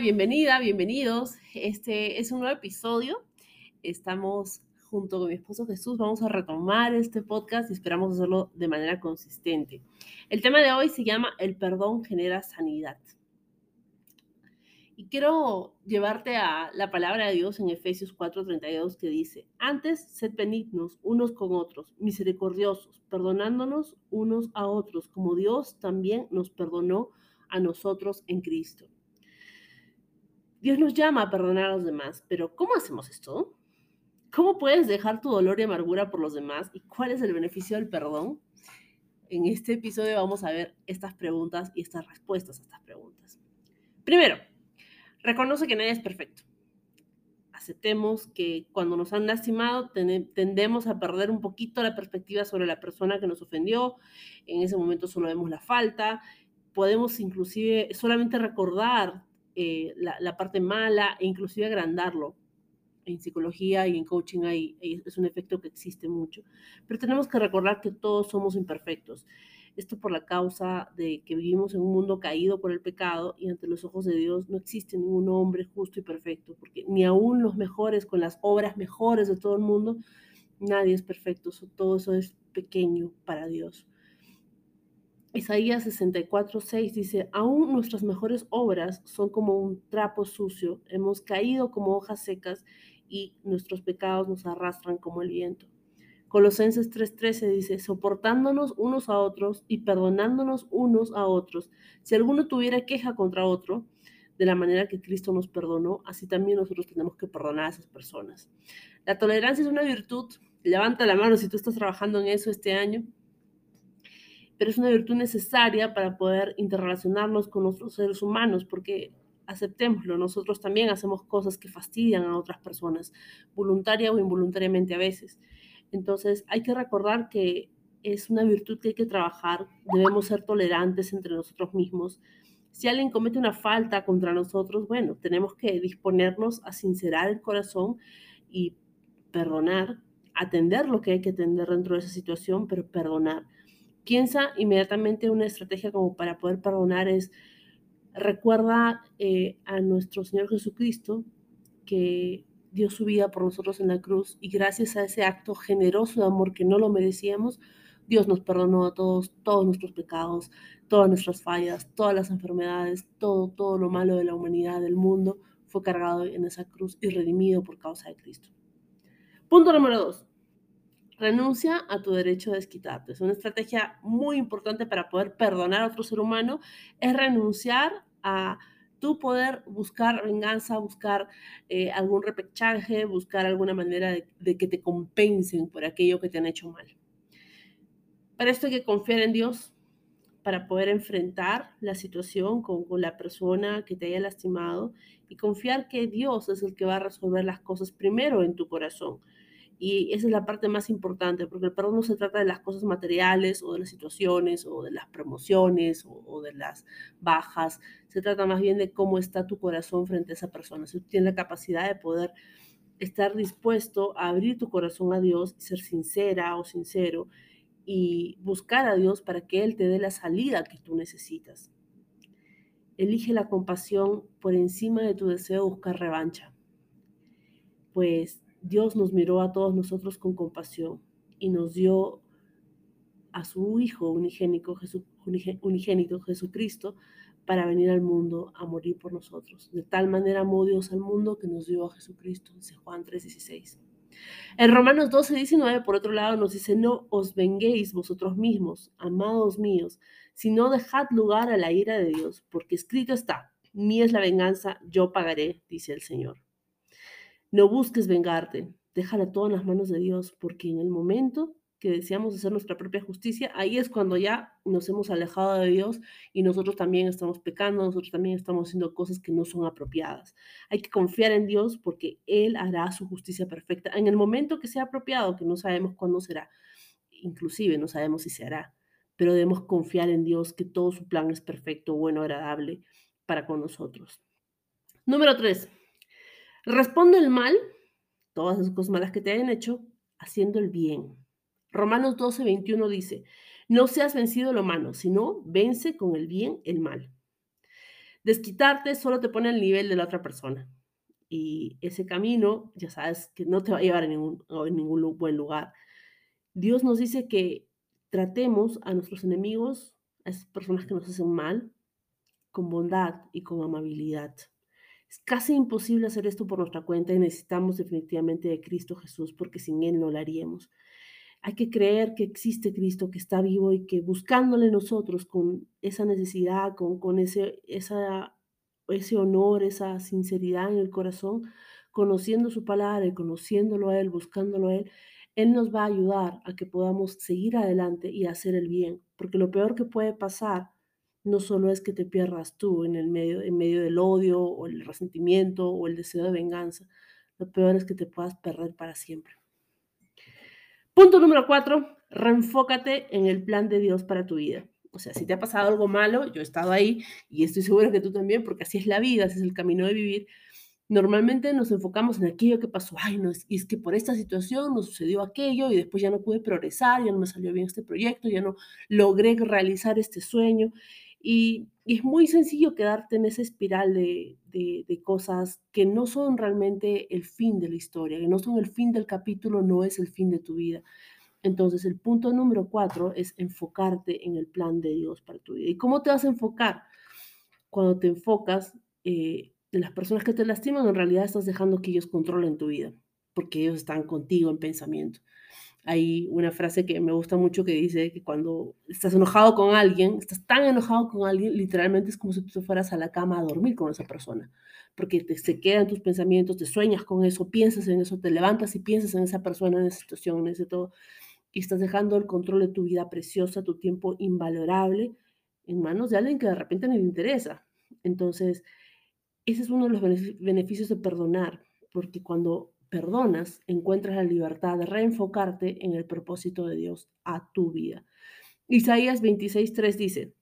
Bienvenida, bienvenidos. Este es un nuevo episodio. Estamos junto con mi esposo Jesús, vamos a retomar este podcast y esperamos hacerlo de manera consistente. El tema de hoy se llama El perdón genera sanidad. Y quiero llevarte a la palabra de Dios en Efesios 4:32 que dice, antes sed benignos unos con otros, misericordiosos, perdonándonos unos a otros, como Dios también nos perdonó a nosotros en Cristo. Dios nos llama a perdonar a los demás, pero ¿cómo hacemos esto? ¿Cómo puedes dejar tu dolor y amargura por los demás? ¿Y cuál es el beneficio del perdón? En este episodio vamos a ver estas preguntas y estas respuestas a estas preguntas. Primero, reconoce que nadie es perfecto. Aceptemos que cuando nos han lastimado tendemos a perder un poquito la perspectiva sobre la persona que nos ofendió. En ese momento solo vemos la falta. Podemos inclusive solamente recordar eh, la, parte mala e inclusive agrandarlo. En psicología y en coaching hay, es un efecto que existe mucho. Pero tenemos que recordar que todos somos imperfectos. Esto por la causa de que vivimos en un mundo caído por el pecado y ante los ojos de Dios no existe ningún hombre justo y perfecto, porque ni aún los mejores, con las obras mejores de todo el mundo, nadie es perfecto. Todo eso es pequeño para Dios. Isaías 64, 6 dice, aún nuestras mejores obras son como un trapo sucio, hemos caído como hojas secas y nuestros pecados nos arrastran como el viento. Colosenses 3:13 dice, soportándonos unos a otros y perdonándonos unos a otros. Si alguno tuviera queja contra otro, de la manera que Cristo nos perdonó, así también nosotros tenemos que perdonar a esas personas. La tolerancia es una virtud. Levanta la mano si tú estás trabajando en eso este año pero es una virtud necesaria para poder interrelacionarnos con otros seres humanos, porque aceptémoslo, nosotros también hacemos cosas que fastidian a otras personas, voluntaria o involuntariamente a veces. Entonces hay que recordar que es una virtud que hay que trabajar, debemos ser tolerantes entre nosotros mismos. Si alguien comete una falta contra nosotros, bueno, tenemos que disponernos a sincerar el corazón y perdonar, atender lo que hay que atender dentro de esa situación, pero perdonar piensa inmediatamente una estrategia como para poder perdonar es, recuerda eh, a nuestro Señor Jesucristo que dio su vida por nosotros en la cruz y gracias a ese acto generoso de amor que no lo merecíamos, Dios nos perdonó a todos, todos nuestros pecados, todas nuestras fallas, todas las enfermedades, todo, todo lo malo de la humanidad, del mundo, fue cargado en esa cruz y redimido por causa de Cristo. Punto número dos. Renuncia a tu derecho a desquitarte. Es una estrategia muy importante para poder perdonar a otro ser humano, es renunciar a tu poder buscar venganza, buscar eh, algún repechaje, buscar alguna manera de, que te compensen por aquello que te han hecho mal. Para esto hay que confiar en Dios para poder enfrentar la situación con, la persona que te haya lastimado y confiar que Dios es el que va a resolver las cosas primero en tu corazón. Y esa es la parte más importante, porque el perdón no se trata de las cosas materiales o de las situaciones o de las promociones o, de las bajas, se trata más bien de cómo está tu corazón frente a esa persona. Si tú tienes la capacidad de poder estar dispuesto a abrir tu corazón a Dios, ser sincera o sincero y buscar a Dios para que Él te dé la salida que tú necesitas. Elige la compasión por encima de tu deseo de buscar revancha. Pues Dios nos miró a todos nosotros con compasión y nos dio a su Hijo unigénico, unigénito Jesucristo para venir al mundo a morir por nosotros. De tal manera amó Dios al mundo que nos dio a Jesucristo, dice Juan 3:16. En Romanos 12, 19, por otro lado, nos dice, no os venguéis vosotros mismos, amados míos, sino dejad lugar a la ira de Dios, porque escrito está, mía es la venganza, yo pagaré, dice el Señor. No busques vengarte, déjala todo en las manos de Dios, porque en el momento que deseamos hacer nuestra propia justicia, ahí es cuando ya nos hemos alejado de Dios y nosotros también estamos pecando, nosotros también estamos haciendo cosas que no son apropiadas. Hay que confiar en Dios porque Él hará su justicia perfecta en el momento que sea apropiado, que no sabemos cuándo será, inclusive no sabemos si se hará, pero debemos confiar en Dios que todo su plan es perfecto, bueno, agradable para con nosotros. Número tres, Responde el mal, todas esas cosas malas que te hayan hecho, haciendo el bien. Romanos 12, 21 dice, no seas vencido lo malo, sino vence con el bien el mal. Desquitarte solo te pone al nivel de la otra persona. Y ese camino, ya sabes, que no te va a llevar a ningún, a ningún buen lugar. Dios nos dice que tratemos a nuestros enemigos, a esas personas que nos hacen mal, con bondad y con amabilidad. Casi imposible hacer esto por nuestra cuenta y necesitamos definitivamente de Cristo Jesús porque sin Él no lo haríamos. Hay que creer que existe Cristo, que está vivo y que buscándole nosotros con esa necesidad, con, con ese, esa, ese honor, esa sinceridad en el corazón, conociendo su palabra conociéndolo a Él, buscándolo a Él, Él nos va a ayudar a que podamos seguir adelante y hacer el bien. Porque lo peor que puede pasar no solo es que te pierdas tú en, el medio, en medio del odio o el resentimiento o el deseo de venganza, lo peor es que te puedas perder para siempre. Punto número cuatro, reenfócate en el plan de Dios para tu vida. O sea, si te ha pasado algo malo, yo he estado ahí y estoy seguro que tú también, porque así es la vida, así es el camino de vivir. Normalmente nos enfocamos en aquello que pasó, ay, no, es, es que por esta situación nos sucedió aquello y después ya no pude progresar, ya no me salió bien este proyecto, ya no logré realizar este sueño y, es muy sencillo quedarte en esa espiral de, cosas que no son realmente el fin de la historia, que no son el fin del capítulo, no es el fin de tu vida. Entonces, el punto número cuatro es enfocarte en el plan de Dios para tu vida. ¿Y cómo te vas a enfocar? Cuando te enfocas eh, en las personas que te lastiman, en realidad estás dejando que ellos controlen tu vida, porque ellos están contigo en pensamiento. Hay una frase que me gusta mucho que dice que cuando estás enojado con alguien, estás tan enojado con alguien, literalmente es como si tú fueras a la cama a dormir con esa persona, porque te, se quedan tus pensamientos, te sueñas con eso, piensas en eso, te levantas y piensas en esa persona, en esa situación, en ese todo, y estás dejando el control de tu vida preciosa, tu tiempo invalorable en manos de alguien que de repente no le interesa. Entonces, ese es uno de los beneficios de perdonar, porque cuando perdonas, encuentras la libertad de reenfocarte en el propósito de Dios a tu vida. Isaías 26.3 dice,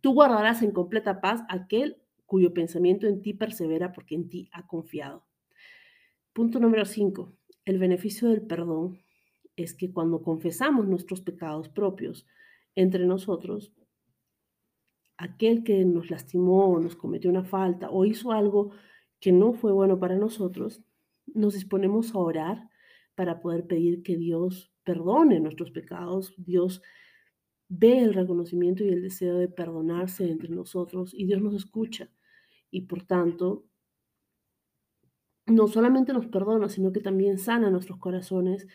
tú guardarás en completa paz aquel cuyo pensamiento en ti persevera porque en ti ha confiado. Punto número 5. El beneficio del perdón es que cuando confesamos nuestros pecados propios entre nosotros, aquel que nos lastimó, nos cometió una falta o hizo algo que no fue bueno para nosotros, nos disponemos a orar para poder pedir que Dios perdone nuestros pecados. Dios ve el reconocimiento y el deseo de perdonarse entre nosotros y Dios nos escucha. Y por tanto, no solamente nos perdona, sino que también sana nuestros corazones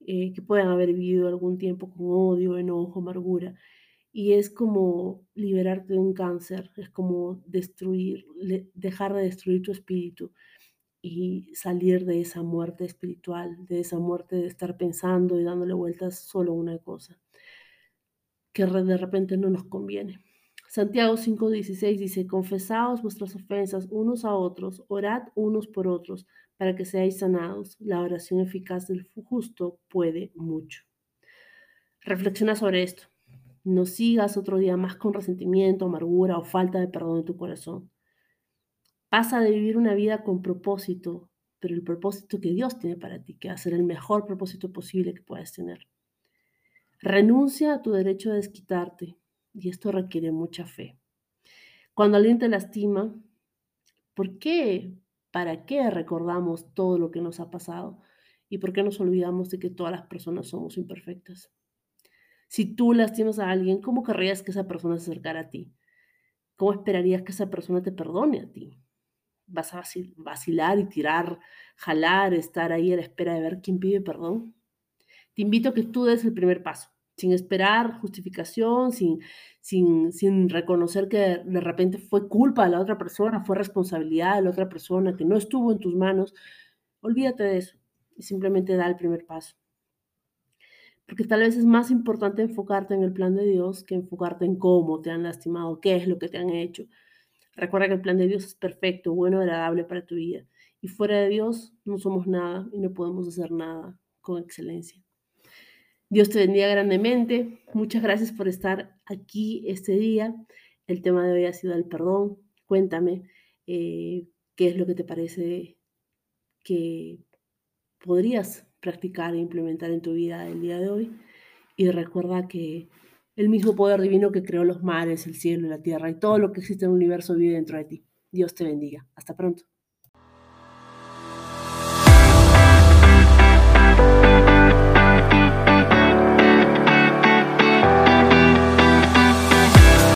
eh, que puedan haber vivido algún tiempo con odio, enojo, amargura. Y es como liberarte de un cáncer, es como destruir, dejar de destruir tu espíritu y salir de esa muerte espiritual, de esa muerte de estar pensando y dándole vueltas solo una cosa, que de repente no nos conviene. Santiago 5:16 dice, confesaos vuestras ofensas unos a otros, orad unos por otros, para que seáis sanados. La oración eficaz del justo puede mucho. Reflexiona sobre esto. No sigas otro día más con resentimiento, amargura o falta de perdón en tu corazón. Pasa de vivir una vida con propósito, pero el propósito que Dios tiene para ti, que va a ser el mejor propósito posible que puedas tener. Renuncia a tu derecho a desquitarte, y esto requiere mucha fe. Cuando alguien te lastima, ¿por qué? ¿Para qué recordamos todo lo que nos ha pasado? ¿Y por qué nos olvidamos de que todas las personas somos imperfectas? Si tú lastimas a alguien, ¿cómo querrías que esa persona se acercara a ti? ¿Cómo esperarías que esa persona te perdone a ti? Vas a vacilar y tirar, jalar, estar ahí a la espera de ver quién pide perdón. Te invito a que tú des el primer paso, sin esperar justificación, sin, sin, sin reconocer que de repente fue culpa de la otra persona, fue responsabilidad de la otra persona, que no estuvo en tus manos. Olvídate de eso y simplemente da el primer paso. Porque tal vez es más importante enfocarte en el plan de Dios que enfocarte en cómo te han lastimado, qué es lo que te han hecho. Recuerda que el plan de Dios es perfecto, bueno, agradable para tu vida. Y fuera de Dios no somos nada y no podemos hacer nada con excelencia. Dios te bendiga grandemente. Muchas gracias por estar aquí este día. El tema de hoy ha sido el perdón. Cuéntame eh, qué es lo que te parece que podrías practicar e implementar en tu vida el día de hoy. Y recuerda que el mismo poder divino que creó los mares, el cielo la tierra y todo lo que existe en el universo vive dentro de ti. Dios te bendiga. Hasta pronto.